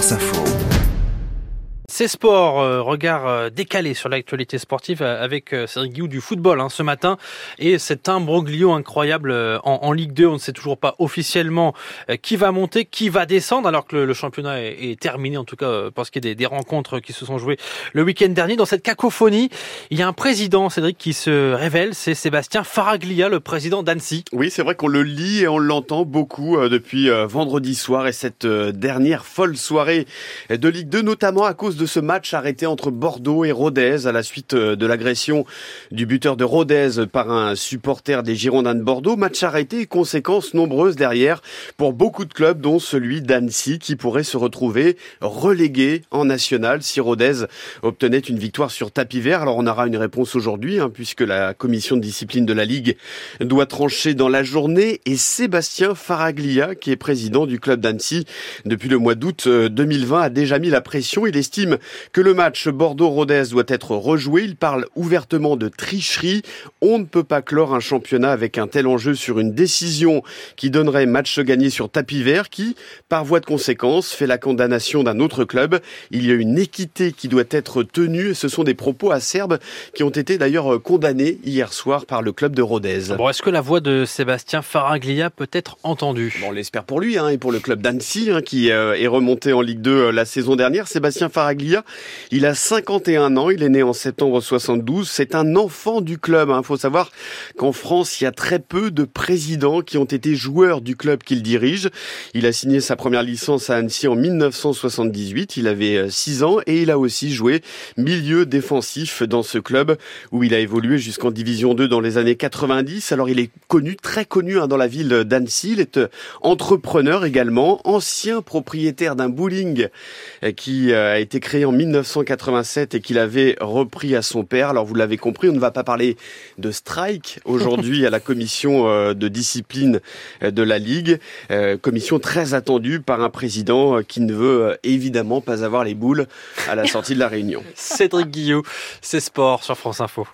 France Info. C'est sport, euh, regard euh, décalé sur l'actualité sportive euh, avec Cédric Guillou du football hein, ce matin et cet imbroglio incroyable en, en, Ligue 2. On ne sait toujours pas officiellement qui va monter, qui va descendre alors que le, le championnat est, est, terminé en tout cas pour ce qui est des, des, rencontres qui se sont jouées le week-end dernier. Dans cette cacophonie, il y a un président, Cédric, qui se révèle, c'est Sébastien Faraglia, le président d'Annecy. Oui, c'est vrai qu'on le lit et on l'entend beaucoup depuis vendredi soir et cette dernière folle soirée de Ligue 2, notamment à cause de ce match arrêté entre Bordeaux et Rodez à la suite euh, de l'agression du buteur de Rodez par un supporter des Girondins de Bordeaux. Match arrêté et conséquences nombreuses derrière pour beaucoup de clubs, dont celui d'Annecy qui pourrait se retrouver relégué en national si Rodez obtenait une victoire sur tapis vert. Alors on aura une réponse aujourd'hui hein, puisque la commission de discipline de la Ligue doit trancher dans la journée et Sébastien Faraglia qui est président du club d'Annecy depuis le mois d'août 2020 euh, a déjà mis la pression. Il estime que le match Bordeaux-Rodez doit être rejoué. Il parle ouvertement de tricherie. On ne peut pas clore un championnat avec un tel enjeu sur une décision qui donnerait match gagné sur tapis vert qui, par voie de conséquence, fait la condamnation d'un autre club. Il y a une équité qui doit être tenue ce sont des propos acerbes qui ont été d'ailleurs condamnés hier soir par le club de Rodez. Bon, est-ce que la voix de Sébastien Faraglia peut être entendue? Bon, On l'espère pour lui hein, et pour le club d'Annecy hein, qui euh, est remonté en Ligue 2 euh, la saison dernière. Sébastien Faraglia il a 51 ans, il est né en septembre 72. C'est un enfant du club. Il hein. faut savoir qu'en France, il y a très peu de présidents qui ont été joueurs du club qu'il dirige. Il a signé sa première licence à Annecy en 1978. Il avait 6 euh, ans et il a aussi joué milieu défensif dans ce club où il a évolué jusqu'en Division 2 dans les années 90. Alors il est connu, très connu hein, dans la ville d'Annecy. Il est euh, entrepreneur également, ancien propriétaire d'un bowling euh, qui a été créé créé en 1987 et qu'il avait repris à son père. Alors vous l'avez compris, on ne va pas parler de strike aujourd'hui à la commission euh, de discipline euh, de la Ligue, euh, commission très attendue par un président qui ne veut évidemment pas avoir les boules à la sortie de la réunion. Cédric Guillot, c'est sport sur France Info.